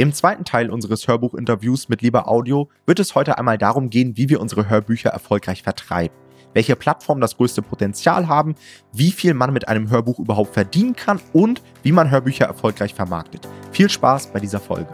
Im zweiten Teil unseres Hörbuchinterviews mit Lieber Audio wird es heute einmal darum gehen, wie wir unsere Hörbücher erfolgreich vertreiben. Welche Plattformen das größte Potenzial haben, wie viel man mit einem Hörbuch überhaupt verdienen kann und wie man Hörbücher erfolgreich vermarktet. Viel Spaß bei dieser Folge.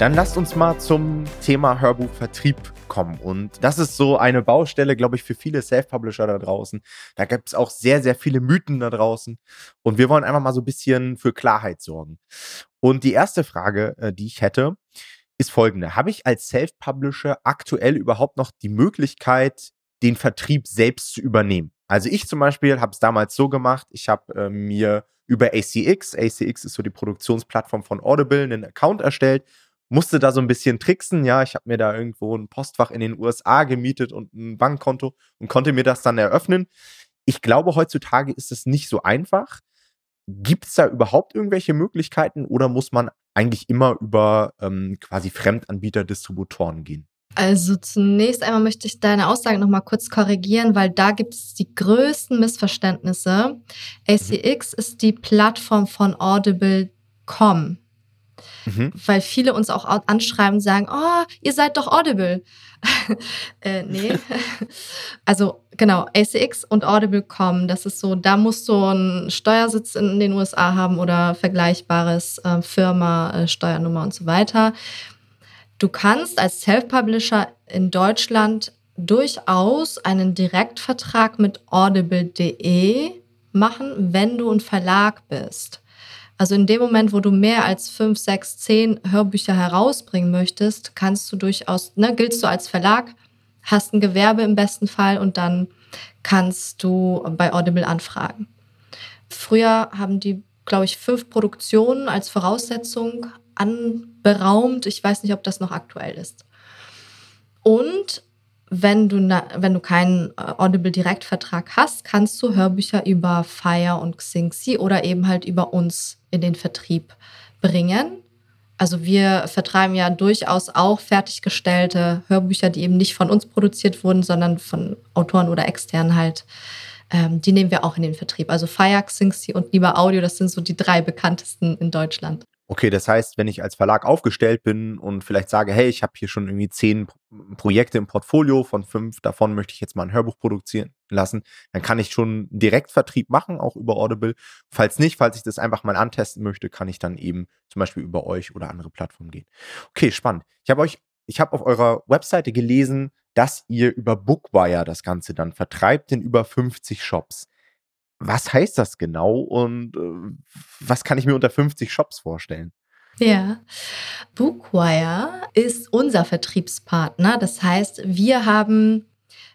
Dann lasst uns mal zum Thema Hörbuchvertrieb kommen. Und das ist so eine Baustelle, glaube ich, für viele Self-Publisher da draußen. Da gibt es auch sehr, sehr viele Mythen da draußen. Und wir wollen einfach mal so ein bisschen für Klarheit sorgen. Und die erste Frage, äh, die ich hätte, ist folgende. Habe ich als Self-Publisher aktuell überhaupt noch die Möglichkeit, den Vertrieb selbst zu übernehmen? Also ich zum Beispiel habe es damals so gemacht, ich habe äh, mir über ACX, ACX ist so die Produktionsplattform von Audible, einen Account erstellt musste da so ein bisschen tricksen. Ja, ich habe mir da irgendwo ein Postfach in den USA gemietet und ein Bankkonto und konnte mir das dann eröffnen. Ich glaube, heutzutage ist es nicht so einfach. Gibt es da überhaupt irgendwelche Möglichkeiten oder muss man eigentlich immer über ähm, quasi Fremdanbieter, Distributoren gehen? Also zunächst einmal möchte ich deine Aussage nochmal kurz korrigieren, weil da gibt es die größten Missverständnisse. ACX mhm. ist die Plattform von Audible.com. Mhm. Weil viele uns auch anschreiben und sagen, oh, ihr seid doch Audible. äh, nee. also genau, ACX und Audible kommen. Das ist so, da musst du einen Steuersitz in den USA haben oder vergleichbares äh, Firma, äh, Steuernummer und so weiter. Du kannst als Self-Publisher in Deutschland durchaus einen Direktvertrag mit audible.de machen, wenn du ein Verlag bist. Also in dem Moment, wo du mehr als fünf, sechs, zehn Hörbücher herausbringen möchtest, kannst du durchaus, ne, giltst du als Verlag, hast ein Gewerbe im besten Fall und dann kannst du bei Audible anfragen. Früher haben die, glaube ich, fünf Produktionen als Voraussetzung anberaumt. Ich weiß nicht, ob das noch aktuell ist. Und wenn du, wenn du keinen äh, Audible Direktvertrag hast, kannst du Hörbücher über Fire und Xingxi oder eben halt über uns in den Vertrieb bringen. Also wir vertreiben ja durchaus auch fertiggestellte Hörbücher, die eben nicht von uns produziert wurden, sondern von Autoren oder externen halt. Ähm, die nehmen wir auch in den Vertrieb. Also Fire, Xingxi und Lieber Audio, das sind so die drei bekanntesten in Deutschland. Okay, das heißt, wenn ich als Verlag aufgestellt bin und vielleicht sage, hey, ich habe hier schon irgendwie zehn Projekte im Portfolio, von fünf davon möchte ich jetzt mal ein Hörbuch produzieren lassen, dann kann ich schon Direktvertrieb machen, auch über Audible. Falls nicht, falls ich das einfach mal antesten möchte, kann ich dann eben zum Beispiel über euch oder andere Plattformen gehen. Okay, spannend. Ich habe euch, ich habe auf eurer Webseite gelesen, dass ihr über Bookwire das Ganze dann vertreibt in über 50 Shops. Was heißt das genau und äh, was kann ich mir unter 50 Shops vorstellen? Ja, Bookwire ist unser Vertriebspartner. Das heißt, wir haben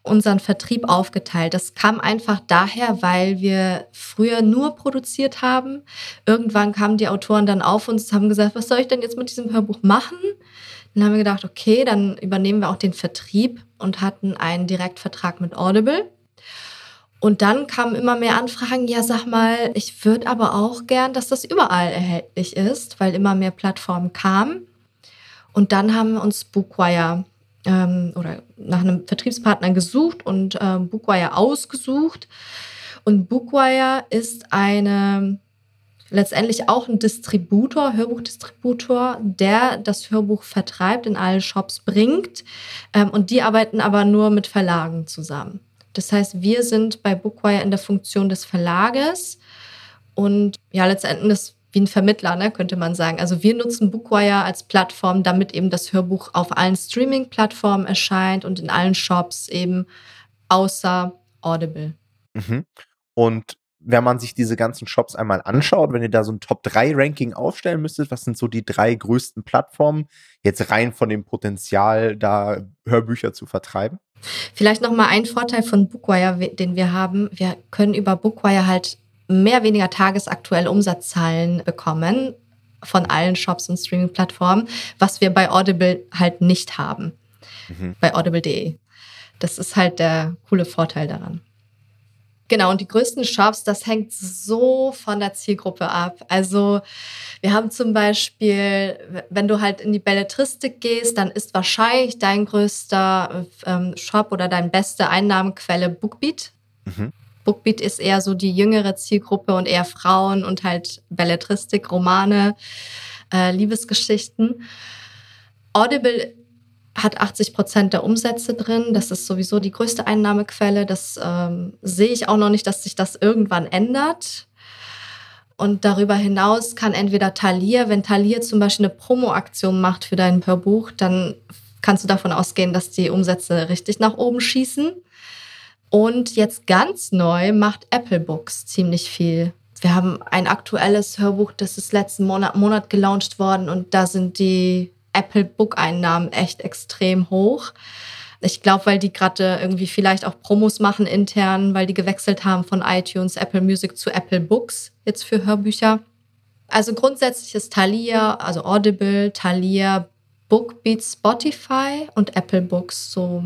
unseren Vertrieb aufgeteilt. Das kam einfach daher, weil wir früher nur produziert haben. Irgendwann kamen die Autoren dann auf uns und haben gesagt, was soll ich denn jetzt mit diesem Hörbuch machen? Dann haben wir gedacht, okay, dann übernehmen wir auch den Vertrieb und hatten einen Direktvertrag mit Audible. Und dann kamen immer mehr Anfragen, ja, sag mal, ich würde aber auch gern, dass das überall erhältlich ist, weil immer mehr Plattformen kamen. Und dann haben wir uns Bookwire ähm, oder nach einem Vertriebspartner gesucht und äh, Bookwire ausgesucht. Und Bookwire ist eine letztendlich auch ein Distributor, Hörbuchdistributor, der das Hörbuch vertreibt, in alle Shops bringt. Ähm, und die arbeiten aber nur mit Verlagen zusammen. Das heißt, wir sind bei Bookwire in der Funktion des Verlages und ja, letztendlich wie ein Vermittler, ne, könnte man sagen. Also wir nutzen Bookwire als Plattform, damit eben das Hörbuch auf allen Streaming-Plattformen erscheint und in allen Shops eben außer Audible. Mhm. Und wenn man sich diese ganzen Shops einmal anschaut, wenn ihr da so ein Top-3-Ranking aufstellen müsstet, was sind so die drei größten Plattformen, jetzt rein von dem Potenzial, da Hörbücher zu vertreiben? Vielleicht noch mal ein Vorteil von Bookwire, den wir haben. Wir können über Bookwire halt mehr weniger tagesaktuelle Umsatzzahlen bekommen von allen Shops und Streaming-Plattformen, was wir bei Audible halt nicht haben. Mhm. Bei audible.de. Das ist halt der coole Vorteil daran. Genau, und die größten Shops, das hängt so von der Zielgruppe ab. Also wir haben zum Beispiel, wenn du halt in die Belletristik gehst, dann ist wahrscheinlich dein größter ähm, Shop oder deine beste Einnahmenquelle Bookbeat. Mhm. Bookbeat ist eher so die jüngere Zielgruppe und eher Frauen und halt Belletristik, Romane, äh, Liebesgeschichten. Audible hat 80 Prozent der Umsätze drin. Das ist sowieso die größte Einnahmequelle. Das ähm, sehe ich auch noch nicht, dass sich das irgendwann ändert. Und darüber hinaus kann entweder Thalia, wenn Thalia zum Beispiel eine Promo-Aktion macht für dein Hörbuch, dann kannst du davon ausgehen, dass die Umsätze richtig nach oben schießen. Und jetzt ganz neu macht Apple Books ziemlich viel. Wir haben ein aktuelles Hörbuch, das ist letzten Monat, Monat gelauncht worden und da sind die Apple Book-Einnahmen echt extrem hoch. Ich glaube, weil die gerade irgendwie vielleicht auch Promos machen intern, weil die gewechselt haben von iTunes, Apple Music zu Apple Books jetzt für Hörbücher. Also grundsätzlich ist Thalia, also Audible, Thalia, Bookbeat, Spotify und Apple Books so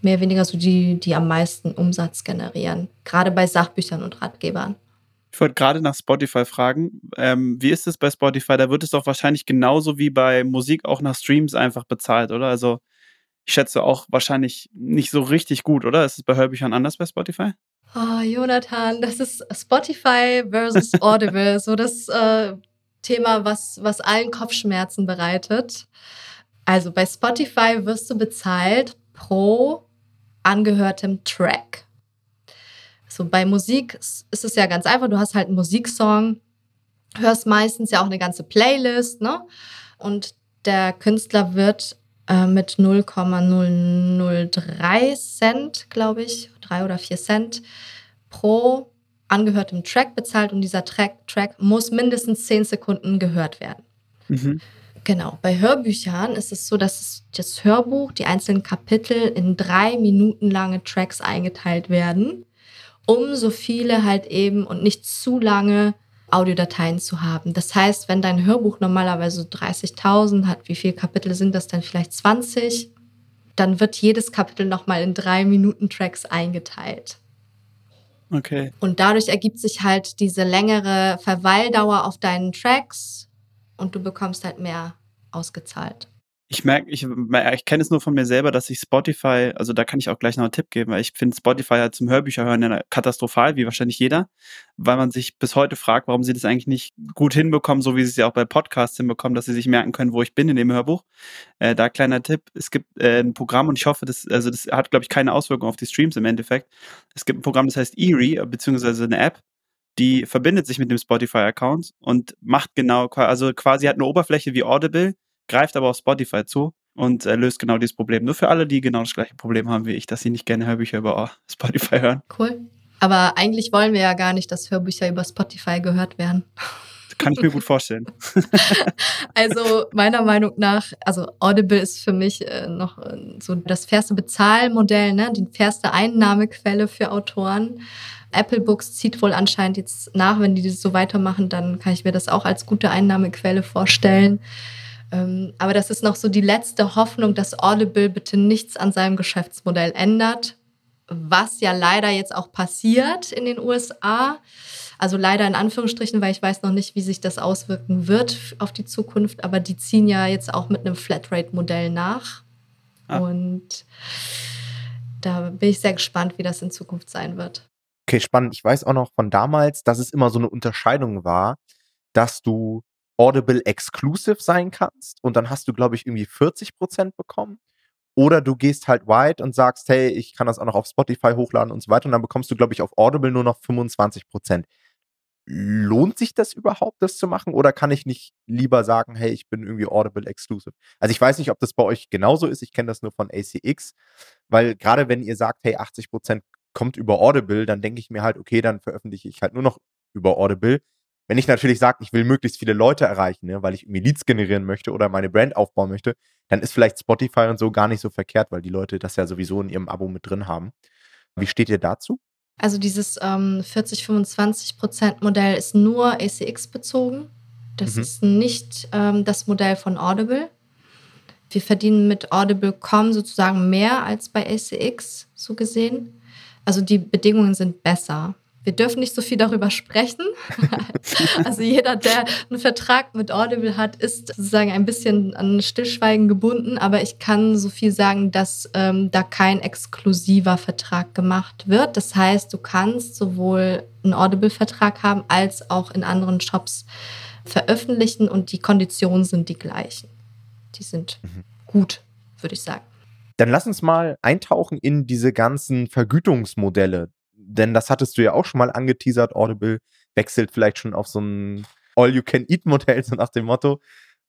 mehr oder weniger so die, die am meisten Umsatz generieren. Gerade bei Sachbüchern und Ratgebern. Ich wollte gerade nach Spotify fragen. Ähm, wie ist es bei Spotify? Da wird es doch wahrscheinlich genauso wie bei Musik auch nach Streams einfach bezahlt, oder? Also ich schätze auch wahrscheinlich nicht so richtig gut, oder? Ist es bei Hörbüchern anders bei Spotify? Oh, Jonathan, das ist Spotify versus Audible, so das äh, Thema, was, was allen Kopfschmerzen bereitet. Also bei Spotify wirst du bezahlt pro angehörtem Track. So bei Musik ist es ja ganz einfach. Du hast halt einen Musiksong, hörst meistens ja auch eine ganze Playlist, ne? Und der Künstler wird äh, mit 0,003 Cent, glaube ich, drei oder vier Cent pro angehörtem Track bezahlt und dieser Track, Track muss mindestens zehn Sekunden gehört werden. Mhm. Genau, bei Hörbüchern ist es so, dass das Hörbuch, die einzelnen Kapitel in drei Minuten lange Tracks eingeteilt werden um so viele halt eben und nicht zu lange Audiodateien zu haben. Das heißt, wenn dein Hörbuch normalerweise 30.000 hat, wie viele Kapitel sind das dann vielleicht 20? Dann wird jedes Kapitel nochmal in drei Minuten Tracks eingeteilt. Okay. Und dadurch ergibt sich halt diese längere Verweildauer auf deinen Tracks und du bekommst halt mehr ausgezahlt ich merke, ich, ich kenne es nur von mir selber, dass ich Spotify, also da kann ich auch gleich noch einen Tipp geben, weil ich finde Spotify halt zum Hörbücher hören ja katastrophal, wie wahrscheinlich jeder, weil man sich bis heute fragt, warum sie das eigentlich nicht gut hinbekommen, so wie sie es ja auch bei Podcasts hinbekommen, dass sie sich merken können, wo ich bin in dem Hörbuch. Äh, da kleiner Tipp, es gibt äh, ein Programm und ich hoffe, das, also das hat, glaube ich, keine Auswirkung auf die Streams im Endeffekt. Es gibt ein Programm, das heißt Erie, beziehungsweise eine App, die verbindet sich mit dem Spotify-Account und macht genau, also quasi hat eine Oberfläche wie Audible, greift aber auf Spotify zu und äh, löst genau dieses Problem. Nur für alle, die genau das gleiche Problem haben wie ich, dass sie nicht gerne Hörbücher über oh, Spotify hören. Cool. Aber eigentlich wollen wir ja gar nicht, dass Hörbücher über Spotify gehört werden. Kann ich mir gut vorstellen. also meiner Meinung nach, also Audible ist für mich äh, noch äh, so das fairste Bezahlmodell, ne? die fairste Einnahmequelle für Autoren. Apple Books zieht wohl anscheinend jetzt nach, wenn die das so weitermachen, dann kann ich mir das auch als gute Einnahmequelle vorstellen. Ähm, aber das ist noch so die letzte Hoffnung, dass Audible bitte nichts an seinem Geschäftsmodell ändert, was ja leider jetzt auch passiert in den USA. Also leider in Anführungsstrichen, weil ich weiß noch nicht, wie sich das auswirken wird auf die Zukunft, aber die ziehen ja jetzt auch mit einem Flatrate-Modell nach. Ah. Und da bin ich sehr gespannt, wie das in Zukunft sein wird. Okay, spannend. Ich weiß auch noch von damals, dass es immer so eine Unterscheidung war, dass du Audible Exclusive sein kannst und dann hast du, glaube ich, irgendwie 40 Prozent bekommen. Oder du gehst halt wide und sagst, hey, ich kann das auch noch auf Spotify hochladen und so weiter. Und dann bekommst du, glaube ich, auf Audible nur noch 25 Prozent. Lohnt sich das überhaupt, das zu machen? Oder kann ich nicht lieber sagen, hey, ich bin irgendwie Audible Exclusive? Also ich weiß nicht, ob das bei euch genauso ist. Ich kenne das nur von ACX. Weil gerade wenn ihr sagt, hey, 80 Prozent kommt über Audible, dann denke ich mir halt, okay, dann veröffentliche ich halt nur noch über Audible. Wenn ich natürlich sage, ich will möglichst viele Leute erreichen, ne, weil ich irgendwie Leads generieren möchte oder meine Brand aufbauen möchte, dann ist vielleicht Spotify und so gar nicht so verkehrt, weil die Leute das ja sowieso in ihrem Abo mit drin haben. Wie steht ihr dazu? Also dieses ähm, 40-25% Modell ist nur ACX bezogen. Das mhm. ist nicht ähm, das Modell von Audible. Wir verdienen mit Audible.com sozusagen mehr als bei ACX, so gesehen. Also die Bedingungen sind besser. Wir dürfen nicht so viel darüber sprechen. also jeder, der einen Vertrag mit Audible hat, ist sozusagen ein bisschen an Stillschweigen gebunden. Aber ich kann so viel sagen, dass ähm, da kein exklusiver Vertrag gemacht wird. Das heißt, du kannst sowohl einen Audible-Vertrag haben als auch in anderen Shops veröffentlichen und die Konditionen sind die gleichen. Die sind mhm. gut, würde ich sagen. Dann lass uns mal eintauchen in diese ganzen Vergütungsmodelle, denn das hattest du ja auch schon mal angeteasert. Audible wechselt vielleicht schon auf so ein All-You-Can-Eat-Modell, so nach dem Motto.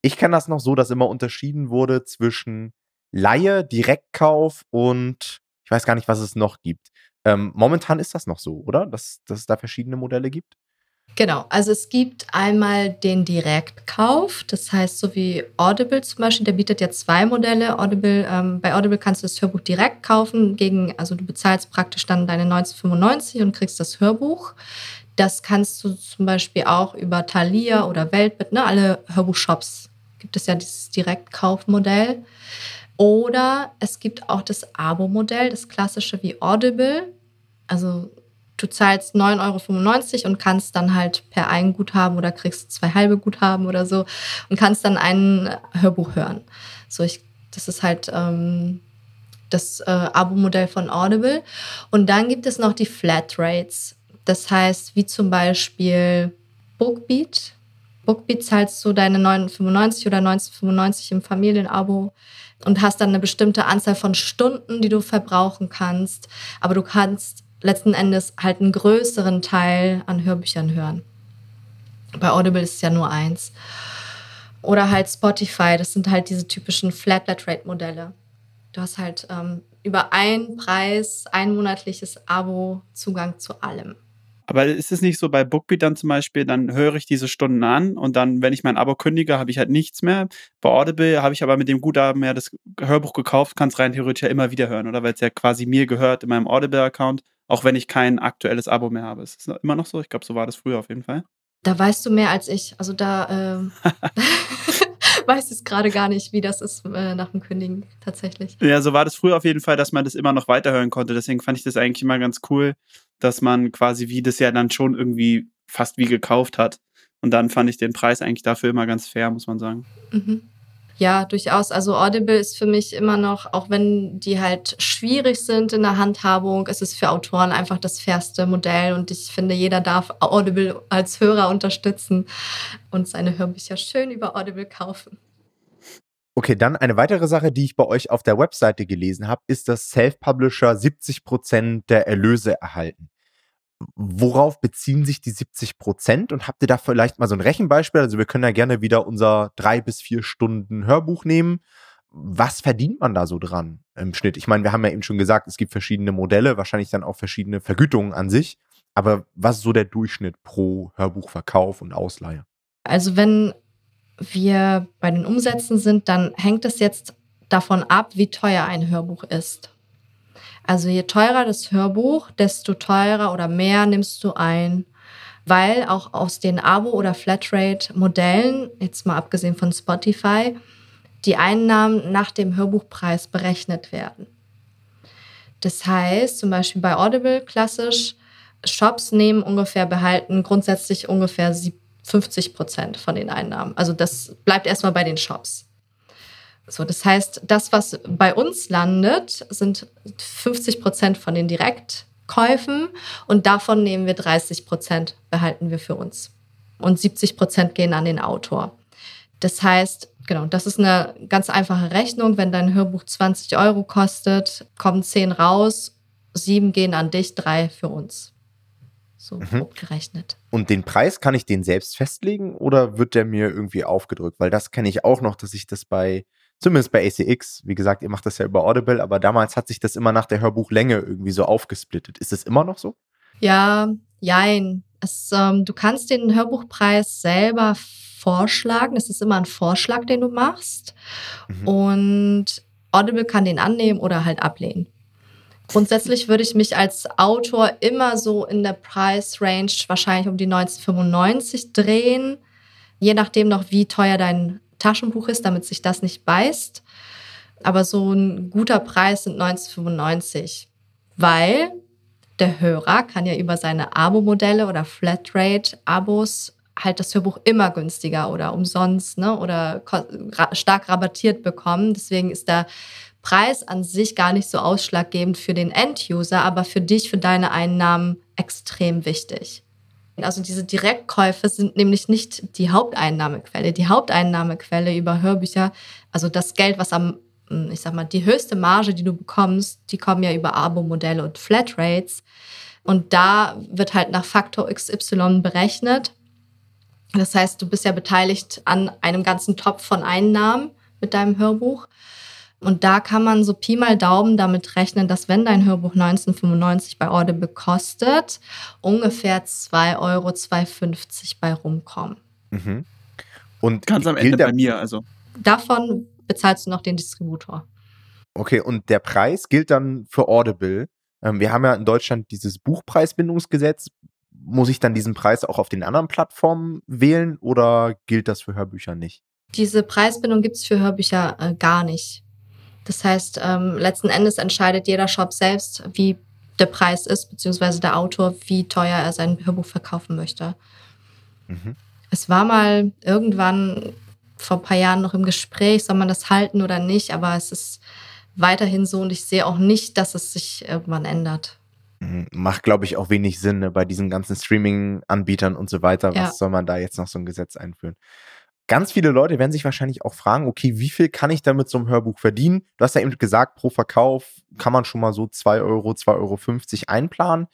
Ich kenne das noch so, dass immer unterschieden wurde zwischen Laie, Direktkauf und ich weiß gar nicht, was es noch gibt. Ähm, momentan ist das noch so, oder? Dass, dass es da verschiedene Modelle gibt? Genau, also es gibt einmal den Direktkauf, das heißt, so wie Audible zum Beispiel, der bietet ja zwei Modelle. Audible, ähm, bei Audible kannst du das Hörbuch direkt kaufen, gegen, also du bezahlst praktisch dann deine 1995 und kriegst das Hörbuch. Das kannst du zum Beispiel auch über Thalia oder Weltbit, ne, alle Hörbuchshops gibt es ja dieses Direktkaufmodell. Oder es gibt auch das Abo-Modell, das klassische wie Audible. Also du zahlst 9,95 Euro und kannst dann halt per ein Guthaben oder kriegst zwei halbe Guthaben oder so und kannst dann ein Hörbuch hören. So, ich, das ist halt ähm, das äh, Abo-Modell von Audible. Und dann gibt es noch die Flatrates. Das heißt, wie zum Beispiel Bookbeat. Bookbeat zahlst du deine 9,95 oder 19,95 im Familienabo und hast dann eine bestimmte Anzahl von Stunden, die du verbrauchen kannst. Aber du kannst letzten Endes halt einen größeren Teil an Hörbüchern hören. Bei Audible ist es ja nur eins. Oder halt Spotify, das sind halt diese typischen Flat-Flat-Rate-Modelle. Du hast halt ähm, über einen Preis, ein monatliches Abo, Zugang zu allem. Aber ist es nicht so bei Bookbeat dann zum Beispiel, dann höre ich diese Stunden an und dann, wenn ich mein Abo kündige, habe ich halt nichts mehr. Bei Audible habe ich aber mit dem Guthaben ja das Hörbuch gekauft, kann es rein theoretisch ja immer wieder hören, oder? Weil es ja quasi mir gehört in meinem Audible-Account auch wenn ich kein aktuelles Abo mehr habe. Ist das immer noch so? Ich glaube, so war das früher auf jeden Fall. Da weißt du mehr als ich. Also da ähm, weiß ich gerade gar nicht, wie das ist äh, nach dem Kündigen tatsächlich. Ja, so war das früher auf jeden Fall, dass man das immer noch weiterhören konnte. Deswegen fand ich das eigentlich immer ganz cool, dass man quasi wie das ja dann schon irgendwie fast wie gekauft hat. Und dann fand ich den Preis eigentlich dafür immer ganz fair, muss man sagen. Mhm. Ja, durchaus. Also Audible ist für mich immer noch, auch wenn die halt schwierig sind in der Handhabung, ist es für Autoren einfach das fairste Modell. Und ich finde, jeder darf Audible als Hörer unterstützen und seine Hörbücher schön über Audible kaufen. Okay, dann eine weitere Sache, die ich bei euch auf der Webseite gelesen habe, ist, dass Self-Publisher 70% der Erlöse erhalten worauf beziehen sich die 70 Prozent? Und habt ihr da vielleicht mal so ein Rechenbeispiel? Also wir können ja gerne wieder unser drei bis vier Stunden Hörbuch nehmen. Was verdient man da so dran im Schnitt? Ich meine, wir haben ja eben schon gesagt, es gibt verschiedene Modelle, wahrscheinlich dann auch verschiedene Vergütungen an sich. Aber was ist so der Durchschnitt pro Hörbuchverkauf und Ausleihe? Also wenn wir bei den Umsätzen sind, dann hängt es jetzt davon ab, wie teuer ein Hörbuch ist. Also je teurer das Hörbuch, desto teurer oder mehr nimmst du ein, weil auch aus den Abo- oder Flatrate-Modellen, jetzt mal abgesehen von Spotify, die Einnahmen nach dem Hörbuchpreis berechnet werden. Das heißt, zum Beispiel bei Audible klassisch, Shops nehmen ungefähr, behalten grundsätzlich ungefähr 50 Prozent von den Einnahmen. Also das bleibt erstmal bei den Shops. So, das heißt, das, was bei uns landet, sind 50 Prozent von den Direktkäufen und davon nehmen wir 30 Prozent, behalten wir für uns. Und 70 Prozent gehen an den Autor. Das heißt, genau, das ist eine ganz einfache Rechnung. Wenn dein Hörbuch 20 Euro kostet, kommen 10 raus, 7 gehen an dich, 3 für uns. So mhm. gerechnet. Und den Preis kann ich den selbst festlegen oder wird der mir irgendwie aufgedrückt? Weil das kenne ich auch noch, dass ich das bei Zumindest bei ACX. Wie gesagt, ihr macht das ja über Audible, aber damals hat sich das immer nach der Hörbuchlänge irgendwie so aufgesplittet. Ist es immer noch so? Ja, jein. Es, ähm, du kannst den Hörbuchpreis selber vorschlagen. Es ist immer ein Vorschlag, den du machst. Mhm. Und Audible kann den annehmen oder halt ablehnen. Grundsätzlich würde ich mich als Autor immer so in der Price Range wahrscheinlich um die 1995 drehen, je nachdem noch, wie teuer dein Taschenbuch ist, damit sich das nicht beißt. Aber so ein guter Preis sind 1995, weil der Hörer kann ja über seine Abo-Modelle oder Flatrate-Abos halt das Hörbuch immer günstiger oder umsonst ne, oder stark rabattiert bekommen. Deswegen ist der Preis an sich gar nicht so ausschlaggebend für den End-User, aber für dich, für deine Einnahmen extrem wichtig. Also diese Direktkäufe sind nämlich nicht die Haupteinnahmequelle. Die Haupteinnahmequelle über Hörbücher, also das Geld, was am, hm, ich sag mal, die höchste Marge, die du bekommst, die kommen ja über Abo-Modelle und Flatrates. Und da wird halt nach Faktor XY berechnet. Das heißt, du bist ja beteiligt an einem ganzen Topf von Einnahmen mit deinem Hörbuch. Und da kann man so Pi mal Daumen damit rechnen, dass wenn dein Hörbuch 1995 bei Audible kostet, ungefähr 2 Euro, 2,50 bei rumkommen. Mhm. Und ganz am Ende bei mir, also. Davon bezahlst du noch den Distributor. Okay, und der Preis gilt dann für Audible. Ähm, wir haben ja in Deutschland dieses Buchpreisbindungsgesetz. Muss ich dann diesen Preis auch auf den anderen Plattformen wählen oder gilt das für Hörbücher nicht? Diese Preisbindung gibt es für Hörbücher äh, gar nicht. Das heißt, ähm, letzten Endes entscheidet jeder Shop selbst, wie der Preis ist, beziehungsweise der Autor, wie teuer er sein Hörbuch verkaufen möchte. Mhm. Es war mal irgendwann vor ein paar Jahren noch im Gespräch, soll man das halten oder nicht, aber es ist weiterhin so und ich sehe auch nicht, dass es sich irgendwann ändert. Mhm. Macht, glaube ich, auch wenig Sinn ne? bei diesen ganzen Streaming-Anbietern und so weiter. Ja. Was soll man da jetzt noch so ein Gesetz einführen? Ganz viele Leute werden sich wahrscheinlich auch fragen, okay, wie viel kann ich damit so einem Hörbuch verdienen? Du hast ja eben gesagt, pro Verkauf kann man schon mal so 2 Euro, 2,50 Euro einplanen.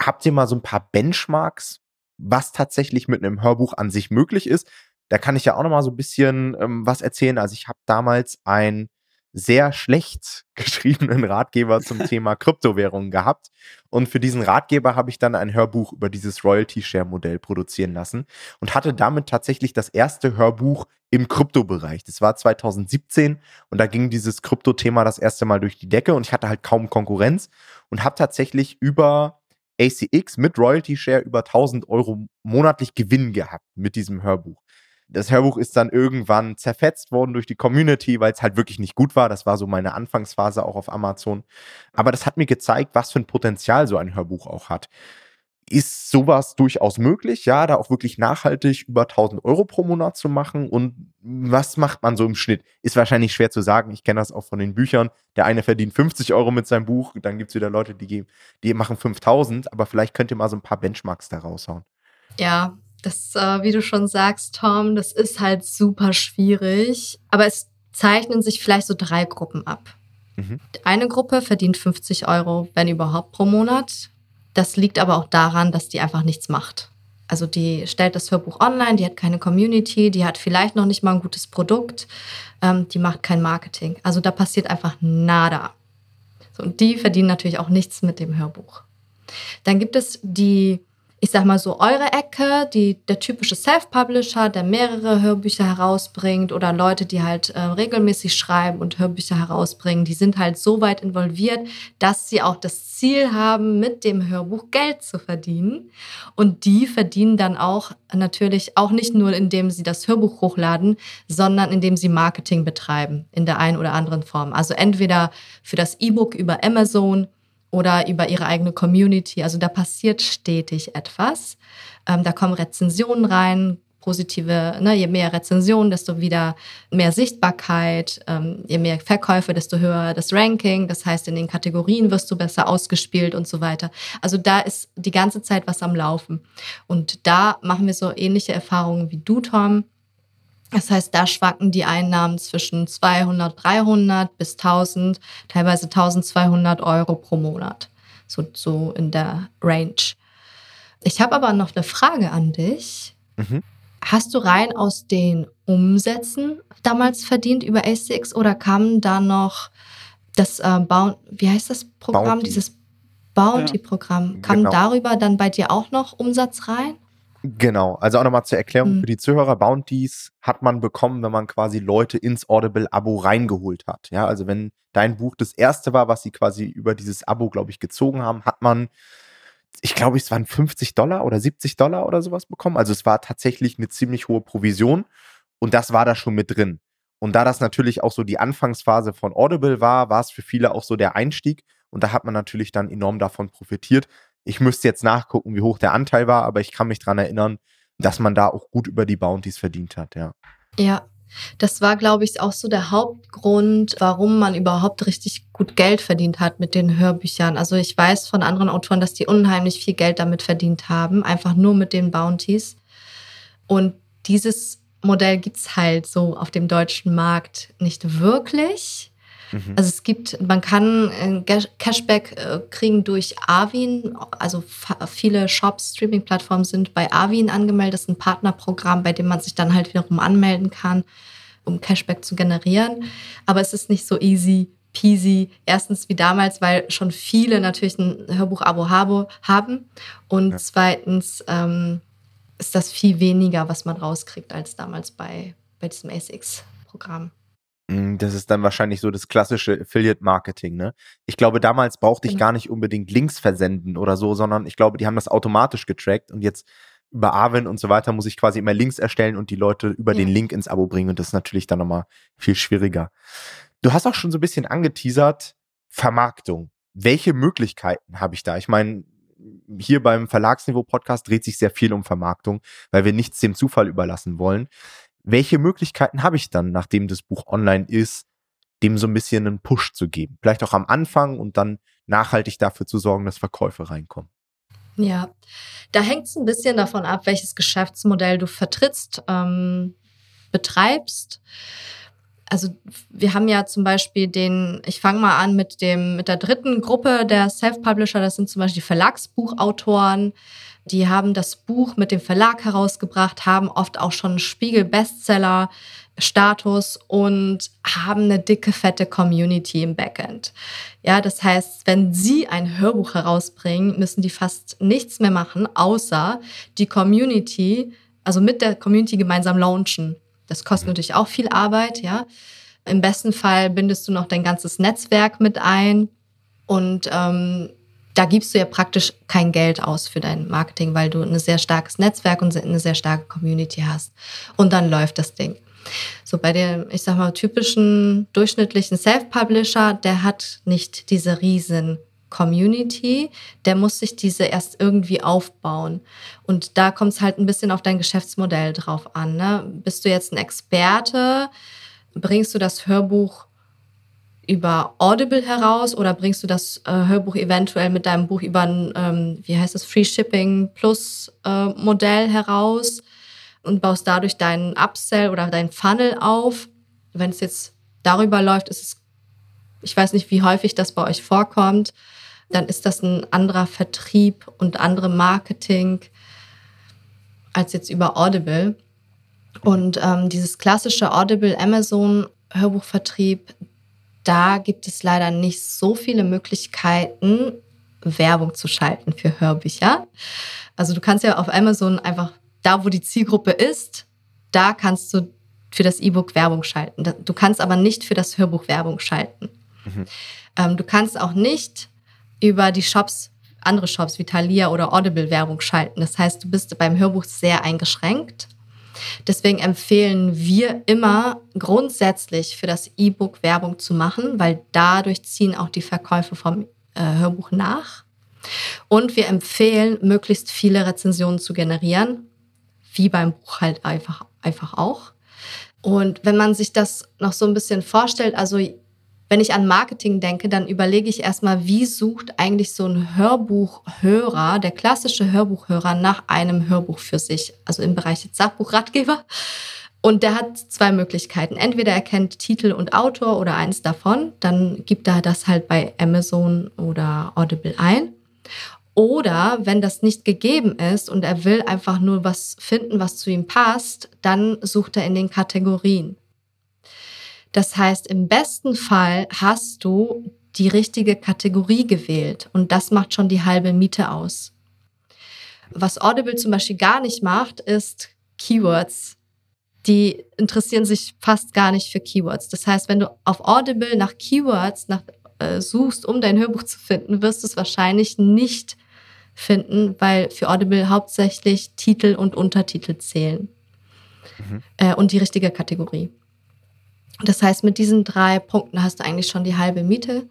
Habt ihr mal so ein paar Benchmarks, was tatsächlich mit einem Hörbuch an sich möglich ist? Da kann ich ja auch noch mal so ein bisschen ähm, was erzählen. Also ich habe damals ein sehr schlecht geschriebenen Ratgeber zum Thema Kryptowährungen gehabt. Und für diesen Ratgeber habe ich dann ein Hörbuch über dieses Royalty Share Modell produzieren lassen und hatte damit tatsächlich das erste Hörbuch im Kryptobereich. Das war 2017 und da ging dieses Krypto-Thema das erste Mal durch die Decke und ich hatte halt kaum Konkurrenz und habe tatsächlich über ACX mit Royalty Share über 1000 Euro monatlich Gewinn gehabt mit diesem Hörbuch. Das Hörbuch ist dann irgendwann zerfetzt worden durch die Community, weil es halt wirklich nicht gut war. Das war so meine Anfangsphase auch auf Amazon. Aber das hat mir gezeigt, was für ein Potenzial so ein Hörbuch auch hat. Ist sowas durchaus möglich, ja, da auch wirklich nachhaltig über 1000 Euro pro Monat zu machen? Und was macht man so im Schnitt? Ist wahrscheinlich schwer zu sagen. Ich kenne das auch von den Büchern. Der eine verdient 50 Euro mit seinem Buch, dann gibt es wieder Leute, die, die machen 5000, aber vielleicht könnt ihr mal so ein paar Benchmarks da raushauen. Ja, das, äh, wie du schon sagst, Tom, das ist halt super schwierig. Aber es zeichnen sich vielleicht so drei Gruppen ab. Mhm. Eine Gruppe verdient 50 Euro, wenn überhaupt, pro Monat. Das liegt aber auch daran, dass die einfach nichts macht. Also die stellt das Hörbuch online, die hat keine Community, die hat vielleicht noch nicht mal ein gutes Produkt, ähm, die macht kein Marketing. Also da passiert einfach nada. So, und die verdienen natürlich auch nichts mit dem Hörbuch. Dann gibt es die ich sag mal so, eure Ecke, die, der typische Self-Publisher, der mehrere Hörbücher herausbringt oder Leute, die halt äh, regelmäßig schreiben und Hörbücher herausbringen, die sind halt so weit involviert, dass sie auch das Ziel haben, mit dem Hörbuch Geld zu verdienen. Und die verdienen dann auch natürlich auch nicht nur, indem sie das Hörbuch hochladen, sondern indem sie Marketing betreiben in der einen oder anderen Form. Also entweder für das E-Book über Amazon, oder über ihre eigene Community. Also da passiert stetig etwas. Ähm, da kommen Rezensionen rein, positive, ne, je mehr Rezensionen, desto wieder mehr Sichtbarkeit, ähm, je mehr Verkäufe, desto höher das Ranking. Das heißt, in den Kategorien wirst du besser ausgespielt und so weiter. Also da ist die ganze Zeit was am Laufen. Und da machen wir so ähnliche Erfahrungen wie du, Tom. Das heißt, da schwanken die Einnahmen zwischen 200, 300 bis 1000, teilweise 1200 Euro pro Monat. So, so in der Range. Ich habe aber noch eine Frage an dich. Mhm. Hast du rein aus den Umsätzen damals verdient über ACX oder kam da noch das äh, Bounty, wie heißt das Programm, Bounty. dieses Bounty-Programm? Kam genau. darüber dann bei dir auch noch Umsatz rein? Genau, also auch nochmal zur Erklärung mhm. für die Zuhörer, Bounties hat man bekommen, wenn man quasi Leute ins Audible-Abo reingeholt hat. Ja, also wenn dein Buch das erste war, was sie quasi über dieses Abo, glaube ich, gezogen haben, hat man, ich glaube, es waren 50 Dollar oder 70 Dollar oder sowas bekommen. Also es war tatsächlich eine ziemlich hohe Provision und das war da schon mit drin. Und da das natürlich auch so die Anfangsphase von Audible war, war es für viele auch so der Einstieg. Und da hat man natürlich dann enorm davon profitiert. Ich müsste jetzt nachgucken, wie hoch der Anteil war, aber ich kann mich daran erinnern, dass man da auch gut über die Bounties verdient hat, ja. Ja, das war, glaube ich, auch so der Hauptgrund, warum man überhaupt richtig gut Geld verdient hat mit den Hörbüchern. Also ich weiß von anderen Autoren, dass die unheimlich viel Geld damit verdient haben, einfach nur mit den Bounties. Und dieses Modell gibt es halt so auf dem deutschen Markt nicht wirklich. Mhm. Also es gibt, man kann äh, Cashback äh, kriegen durch Avin. Also viele Shops, Streaming-Plattformen sind bei Avin angemeldet. Das ist ein Partnerprogramm, bei dem man sich dann halt wiederum anmelden kann, um Cashback zu generieren. Aber es ist nicht so easy peasy. Erstens wie damals, weil schon viele natürlich ein Hörbuch-Abo haben. Und ja. zweitens ähm, ist das viel weniger, was man rauskriegt, als damals bei, bei diesem ASX-Programm. Mm, das ist dann wahrscheinlich so das klassische Affiliate-Marketing, ne? Ich glaube, damals brauchte ich mhm. gar nicht unbedingt Links versenden oder so, sondern ich glaube, die haben das automatisch getrackt und jetzt über Arvin und so weiter muss ich quasi immer Links erstellen und die Leute über ja. den Link ins Abo bringen und das ist natürlich dann nochmal viel schwieriger. Du hast auch schon so ein bisschen angeteasert, Vermarktung. Welche Möglichkeiten habe ich da? Ich meine, hier beim Verlagsniveau-Podcast dreht sich sehr viel um Vermarktung, weil wir nichts dem Zufall überlassen wollen welche Möglichkeiten habe ich dann, nachdem das Buch online ist, dem so ein bisschen einen Push zu geben? Vielleicht auch am Anfang und dann nachhaltig dafür zu sorgen, dass Verkäufe reinkommen. Ja, da hängt es ein bisschen davon ab, welches Geschäftsmodell du vertrittst, ähm, betreibst. Also wir haben ja zum Beispiel den, ich fange mal an mit dem, mit der dritten Gruppe der Self-Publisher, das sind zum Beispiel die Verlagsbuchautoren. Die haben das Buch mit dem Verlag herausgebracht, haben oft auch schon Spiegel-Bestseller. Status und haben eine dicke, fette Community im Backend. Ja, das heißt, wenn sie ein Hörbuch herausbringen, müssen die fast nichts mehr machen, außer die Community, also mit der Community gemeinsam launchen. Das kostet natürlich auch viel Arbeit, ja. Im besten Fall bindest du noch dein ganzes Netzwerk mit ein und ähm, da gibst du ja praktisch kein Geld aus für dein Marketing, weil du ein sehr starkes Netzwerk und eine sehr starke Community hast. Und dann läuft das Ding. So bei dem, ich sag mal, typischen durchschnittlichen Self-Publisher, der hat nicht diese riesen Community, der muss sich diese erst irgendwie aufbauen. Und da kommt es halt ein bisschen auf dein Geschäftsmodell drauf an. Ne? Bist du jetzt ein Experte? Bringst du das Hörbuch über Audible heraus oder bringst du das äh, Hörbuch eventuell mit deinem Buch über ein, ähm, wie heißt das, Free Shipping Plus äh, Modell heraus und baust dadurch deinen Upsell oder deinen Funnel auf? Wenn es jetzt darüber läuft, ist es, ich weiß nicht, wie häufig das bei euch vorkommt, dann ist das ein anderer Vertrieb und andere Marketing als jetzt über Audible. Und ähm, dieses klassische Audible Amazon Hörbuchvertrieb, da gibt es leider nicht so viele Möglichkeiten, Werbung zu schalten für Hörbücher. Also du kannst ja auf Amazon einfach da, wo die Zielgruppe ist, da kannst du für das E-Book Werbung schalten. Du kannst aber nicht für das Hörbuch Werbung schalten. Mhm. Ähm, du kannst auch nicht über die Shops, andere Shops wie Thalia oder Audible Werbung schalten. Das heißt, du bist beim Hörbuch sehr eingeschränkt. Deswegen empfehlen wir immer grundsätzlich für das E-Book Werbung zu machen, weil dadurch ziehen auch die Verkäufe vom äh, Hörbuch nach. Und wir empfehlen, möglichst viele Rezensionen zu generieren, wie beim Buch halt einfach, einfach auch. Und wenn man sich das noch so ein bisschen vorstellt, also wenn ich an Marketing denke, dann überlege ich erstmal, wie sucht eigentlich so ein Hörbuchhörer, der klassische Hörbuchhörer, nach einem Hörbuch für sich, also im Bereich Sachbuchratgeber. Und der hat zwei Möglichkeiten. Entweder er kennt Titel und Autor oder eins davon, dann gibt er das halt bei Amazon oder Audible ein. Oder wenn das nicht gegeben ist und er will einfach nur was finden, was zu ihm passt, dann sucht er in den Kategorien. Das heißt, im besten Fall hast du die richtige Kategorie gewählt und das macht schon die halbe Miete aus. Was Audible zum Beispiel gar nicht macht, ist Keywords. Die interessieren sich fast gar nicht für Keywords. Das heißt, wenn du auf Audible nach Keywords nach, äh, suchst, um dein Hörbuch zu finden, wirst du es wahrscheinlich nicht finden, weil für Audible hauptsächlich Titel und Untertitel zählen. Mhm. Äh, und die richtige Kategorie. Das heißt, mit diesen drei Punkten hast du eigentlich schon die halbe Miete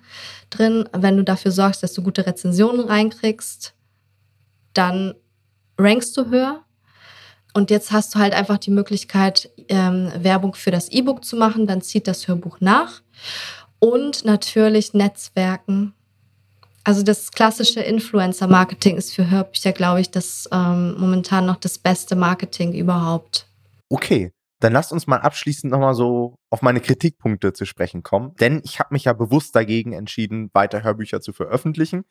drin. Wenn du dafür sorgst, dass du gute Rezensionen reinkriegst, dann rankst du höher. Und jetzt hast du halt einfach die Möglichkeit, ähm, Werbung für das E-Book zu machen. Dann zieht das Hörbuch nach. Und natürlich Netzwerken. Also das klassische Influencer-Marketing ist für Hörbücher, glaube ich, das ähm, momentan noch das beste Marketing überhaupt. Okay, dann lasst uns mal abschließend nochmal so auf meine Kritikpunkte zu sprechen kommen. Denn ich habe mich ja bewusst dagegen entschieden, weiter Hörbücher zu veröffentlichen.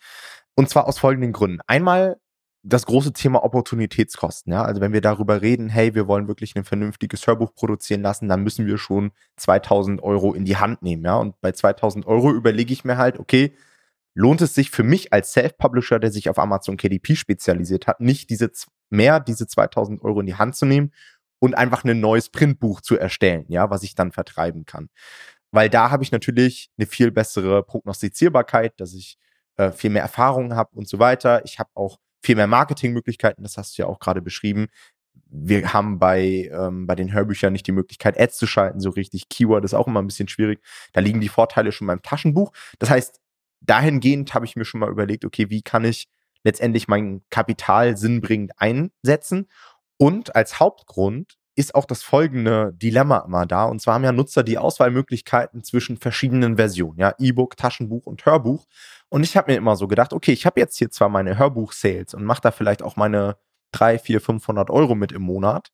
Und zwar aus folgenden Gründen. Einmal das große Thema Opportunitätskosten. Ja? Also wenn wir darüber reden, hey, wir wollen wirklich ein vernünftiges Hörbuch produzieren lassen, dann müssen wir schon 2000 Euro in die Hand nehmen. Ja? Und bei 2000 Euro überlege ich mir halt, okay, lohnt es sich für mich als Self-Publisher, der sich auf Amazon KDP spezialisiert hat, nicht diese mehr diese 2000 Euro in die Hand zu nehmen und einfach ein neues Printbuch zu erstellen, ja, was ich dann vertreiben kann. Weil da habe ich natürlich eine viel bessere Prognostizierbarkeit, dass ich äh, viel mehr Erfahrung habe und so weiter. Ich habe auch viel mehr Marketingmöglichkeiten, das hast du ja auch gerade beschrieben. Wir haben bei, ähm, bei den Hörbüchern nicht die Möglichkeit, Ads zu schalten, so richtig. Keyword ist auch immer ein bisschen schwierig. Da liegen die Vorteile schon beim Taschenbuch. Das heißt, dahingehend habe ich mir schon mal überlegt, okay, wie kann ich letztendlich mein Kapital sinnbringend einsetzen? Und als Hauptgrund ist auch das folgende Dilemma immer da. Und zwar haben ja Nutzer die Auswahlmöglichkeiten zwischen verschiedenen Versionen, ja, E-Book, Taschenbuch und Hörbuch. Und ich habe mir immer so gedacht, okay, ich habe jetzt hier zwar meine Hörbuch-Sales und mache da vielleicht auch meine 3, 4, 500 Euro mit im Monat.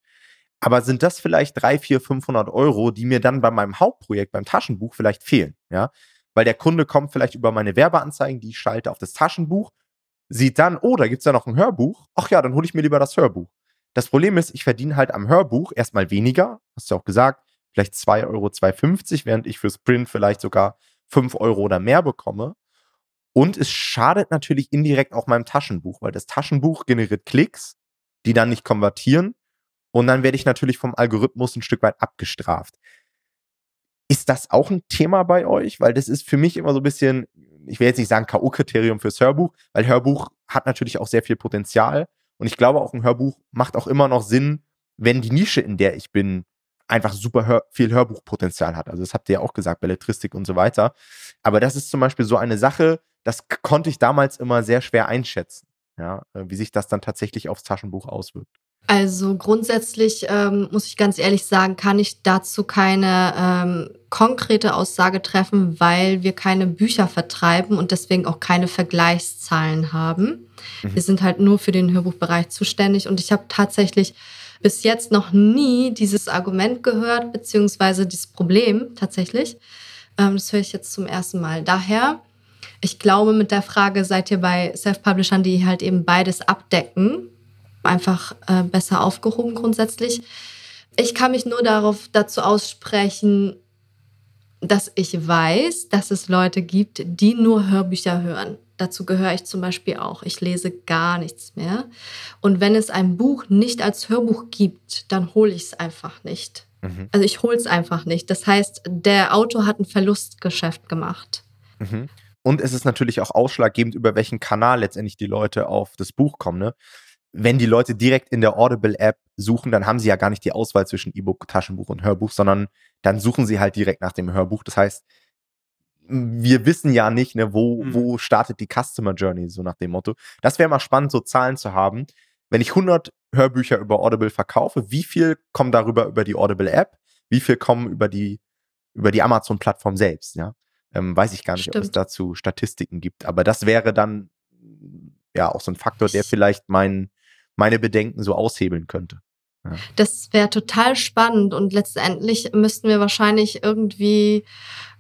Aber sind das vielleicht 3, 4, 500 Euro, die mir dann bei meinem Hauptprojekt, beim Taschenbuch vielleicht fehlen? Ja, weil der Kunde kommt vielleicht über meine Werbeanzeigen, die ich schalte auf das Taschenbuch, sieht dann, oh, da gibt es ja noch ein Hörbuch. Ach ja, dann hole ich mir lieber das Hörbuch. Das Problem ist, ich verdiene halt am Hörbuch erstmal weniger, hast du auch gesagt, vielleicht 2 Euro, 2,50, während ich fürs Print vielleicht sogar 5 Euro oder mehr bekomme. Und es schadet natürlich indirekt auch meinem Taschenbuch, weil das Taschenbuch generiert Klicks, die dann nicht konvertieren. Und dann werde ich natürlich vom Algorithmus ein Stück weit abgestraft. Ist das auch ein Thema bei euch? Weil das ist für mich immer so ein bisschen, ich will jetzt nicht sagen K.O.-Kriterium fürs Hörbuch, weil Hörbuch hat natürlich auch sehr viel Potenzial. Und ich glaube auch ein Hörbuch macht auch immer noch Sinn, wenn die Nische, in der ich bin, einfach super hör viel Hörbuchpotenzial hat. Also das habt ihr ja auch gesagt, Belletristik und so weiter. Aber das ist zum Beispiel so eine Sache, das konnte ich damals immer sehr schwer einschätzen, ja, äh, wie sich das dann tatsächlich aufs Taschenbuch auswirkt. Also grundsätzlich ähm, muss ich ganz ehrlich sagen, kann ich dazu keine ähm, konkrete Aussage treffen, weil wir keine Bücher vertreiben und deswegen auch keine Vergleichszahlen haben. Mhm. Wir sind halt nur für den Hörbuchbereich zuständig und ich habe tatsächlich bis jetzt noch nie dieses Argument gehört, beziehungsweise dieses Problem tatsächlich. Ähm, das höre ich jetzt zum ersten Mal. Daher, ich glaube, mit der Frage seid ihr bei Self-Publishern, die halt eben beides abdecken einfach äh, besser aufgehoben grundsätzlich. Ich kann mich nur darauf dazu aussprechen, dass ich weiß, dass es Leute gibt, die nur Hörbücher hören. Dazu gehöre ich zum Beispiel auch. Ich lese gar nichts mehr. Und wenn es ein Buch nicht als Hörbuch gibt, dann hole ich es einfach nicht. Mhm. Also ich hole es einfach nicht. Das heißt, der Autor hat ein Verlustgeschäft gemacht. Mhm. Und es ist natürlich auch ausschlaggebend, über welchen Kanal letztendlich die Leute auf das Buch kommen. Ne? wenn die Leute direkt in der Audible-App suchen, dann haben sie ja gar nicht die Auswahl zwischen E-Book, Taschenbuch und Hörbuch, sondern dann suchen sie halt direkt nach dem Hörbuch. Das heißt, wir wissen ja nicht, ne, wo, mhm. wo startet die Customer Journey, so nach dem Motto. Das wäre mal spannend, so Zahlen zu haben. Wenn ich 100 Hörbücher über Audible verkaufe, wie viel kommen darüber über die Audible-App? Wie viel kommen über die, über die Amazon-Plattform selbst? Ja? Ähm, weiß ich gar nicht, Stimmt. ob es dazu Statistiken gibt. Aber das wäre dann ja auch so ein Faktor, der vielleicht meinen meine Bedenken so aushebeln könnte. Ja. Das wäre total spannend und letztendlich müssten wir wahrscheinlich irgendwie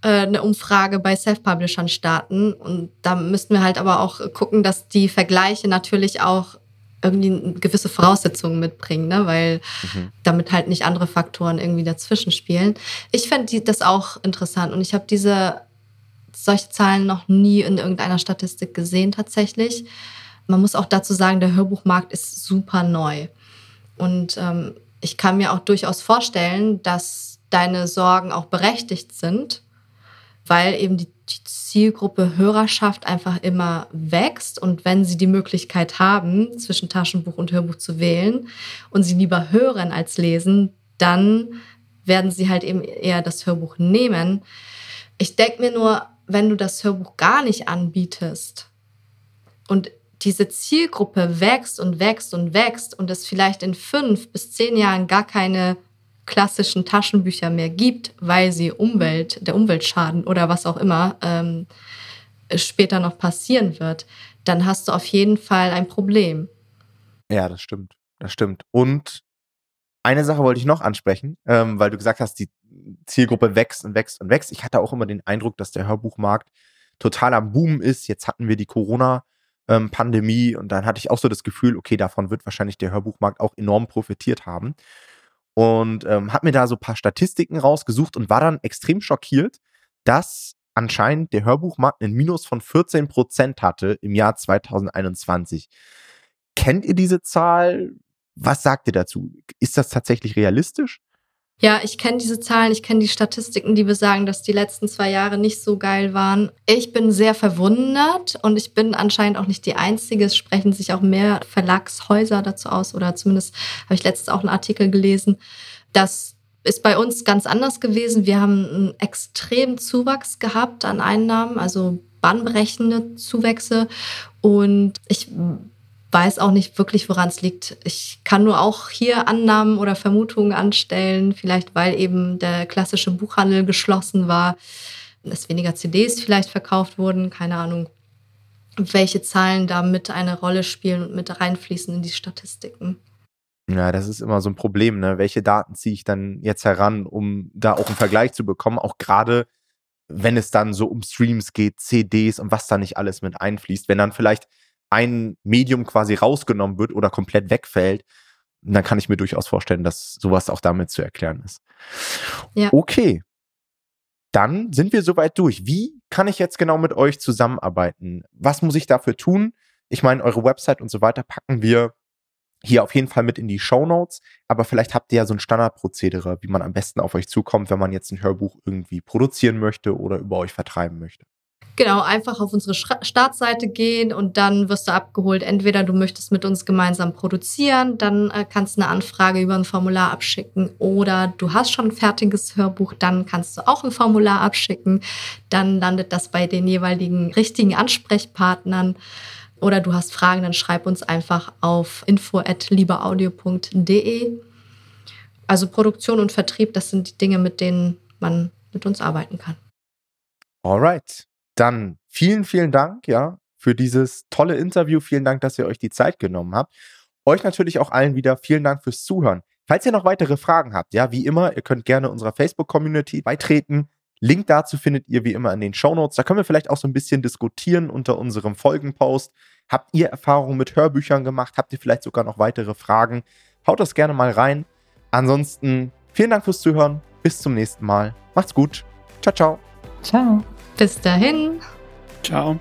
äh, eine Umfrage bei Self-Publishern starten und da müssten wir halt aber auch gucken, dass die Vergleiche natürlich auch irgendwie gewisse Voraussetzungen mitbringen, ne? weil mhm. damit halt nicht andere Faktoren irgendwie dazwischen spielen. Ich fände das auch interessant und ich habe diese solche Zahlen noch nie in irgendeiner Statistik gesehen tatsächlich man muss auch dazu sagen, der Hörbuchmarkt ist super neu. Und ähm, ich kann mir auch durchaus vorstellen, dass deine Sorgen auch berechtigt sind, weil eben die, Zielgruppe Hörerschaft einfach immer wächst. Und wenn sie die Möglichkeit haben, zwischen Taschenbuch und Hörbuch zu wählen und sie lieber hören als lesen, dann werden sie halt eben eher das Hörbuch nehmen. Ich denke mir nur, wenn du das Hörbuch gar nicht anbietest und diese Zielgruppe wächst und wächst und wächst und es vielleicht in fünf bis zehn Jahren gar keine klassischen Taschenbücher mehr gibt, weil sie Umwelt, der Umweltschaden oder was auch immer ähm, später noch passieren wird, dann hast du auf jeden Fall ein Problem. Ja, das stimmt. Das stimmt. Und eine Sache wollte ich noch ansprechen, ähm, weil du gesagt hast, die Zielgruppe wächst und wächst und wächst. Ich hatte auch immer den Eindruck, dass der Hörbuchmarkt total am Boom ist. Jetzt hatten wir die Corona-Pandemie ähm, und dann hatte ich auch so das Gefühl, okay, davon wird wahrscheinlich der Hörbuchmarkt auch enorm profitiert haben. Und ähm, habe mir da so ein paar Statistiken rausgesucht und war dann extrem schockiert, dass anscheinend der Hörbuchmarkt einen Minus von 14 Prozent hatte im Jahr 2021. Kennt ihr diese Zahl? Was sagt ihr dazu? Ist das tatsächlich realistisch? Ja, ich kenne diese Zahlen, ich kenne die Statistiken, die besagen, dass die letzten zwei Jahre nicht so geil waren. Ich bin sehr verwundert und ich bin anscheinend auch nicht die Einzige. Es sprechen sich auch mehr Verlagshäuser dazu aus oder zumindest habe ich letztens auch einen Artikel gelesen, dass ist bei uns ganz anders gewesen. Wir haben einen extremen Zuwachs gehabt an Einnahmen, also bahnbrechende Zuwächse. Und ich weiß auch nicht wirklich, woran es liegt. Ich kann nur auch hier Annahmen oder Vermutungen anstellen, vielleicht weil eben der klassische Buchhandel geschlossen war, dass weniger CDs vielleicht verkauft wurden, keine Ahnung, welche Zahlen da mit eine Rolle spielen und mit reinfließen in die Statistiken. Ja, das ist immer so ein Problem, ne? Welche Daten ziehe ich dann jetzt heran, um da auch einen Vergleich zu bekommen? Auch gerade, wenn es dann so um Streams geht, CDs und was da nicht alles mit einfließt. Wenn dann vielleicht ein Medium quasi rausgenommen wird oder komplett wegfällt, dann kann ich mir durchaus vorstellen, dass sowas auch damit zu erklären ist. Ja. Okay. Dann sind wir soweit durch. Wie kann ich jetzt genau mit euch zusammenarbeiten? Was muss ich dafür tun? Ich meine, eure Website und so weiter packen wir hier auf jeden Fall mit in die Show Notes. Aber vielleicht habt ihr ja so ein Standardprozedere, wie man am besten auf euch zukommt, wenn man jetzt ein Hörbuch irgendwie produzieren möchte oder über euch vertreiben möchte. Genau, einfach auf unsere Startseite gehen und dann wirst du abgeholt. Entweder du möchtest mit uns gemeinsam produzieren, dann äh, kannst du eine Anfrage über ein Formular abschicken oder du hast schon ein fertiges Hörbuch, dann kannst du auch ein Formular abschicken. Dann landet das bei den jeweiligen richtigen Ansprechpartnern. Oder du hast Fragen, dann schreib uns einfach auf info@liebeaudio.de. Also Produktion und Vertrieb, das sind die Dinge, mit denen man mit uns arbeiten kann. Alright. Dann vielen, vielen Dank, ja, für dieses tolle Interview. Vielen Dank, dass ihr euch die Zeit genommen habt. Euch natürlich auch allen wieder vielen Dank fürs Zuhören. Falls ihr noch weitere Fragen habt, ja, wie immer, ihr könnt gerne unserer Facebook-Community beitreten. Link dazu findet ihr wie immer in den Show Notes. Da können wir vielleicht auch so ein bisschen diskutieren unter unserem Folgenpost. Habt ihr Erfahrungen mit Hörbüchern gemacht? Habt ihr vielleicht sogar noch weitere Fragen? Haut das gerne mal rein. Ansonsten vielen Dank fürs Zuhören. Bis zum nächsten Mal. Macht's gut. Ciao, ciao. Ciao. Bis dahin. Ciao.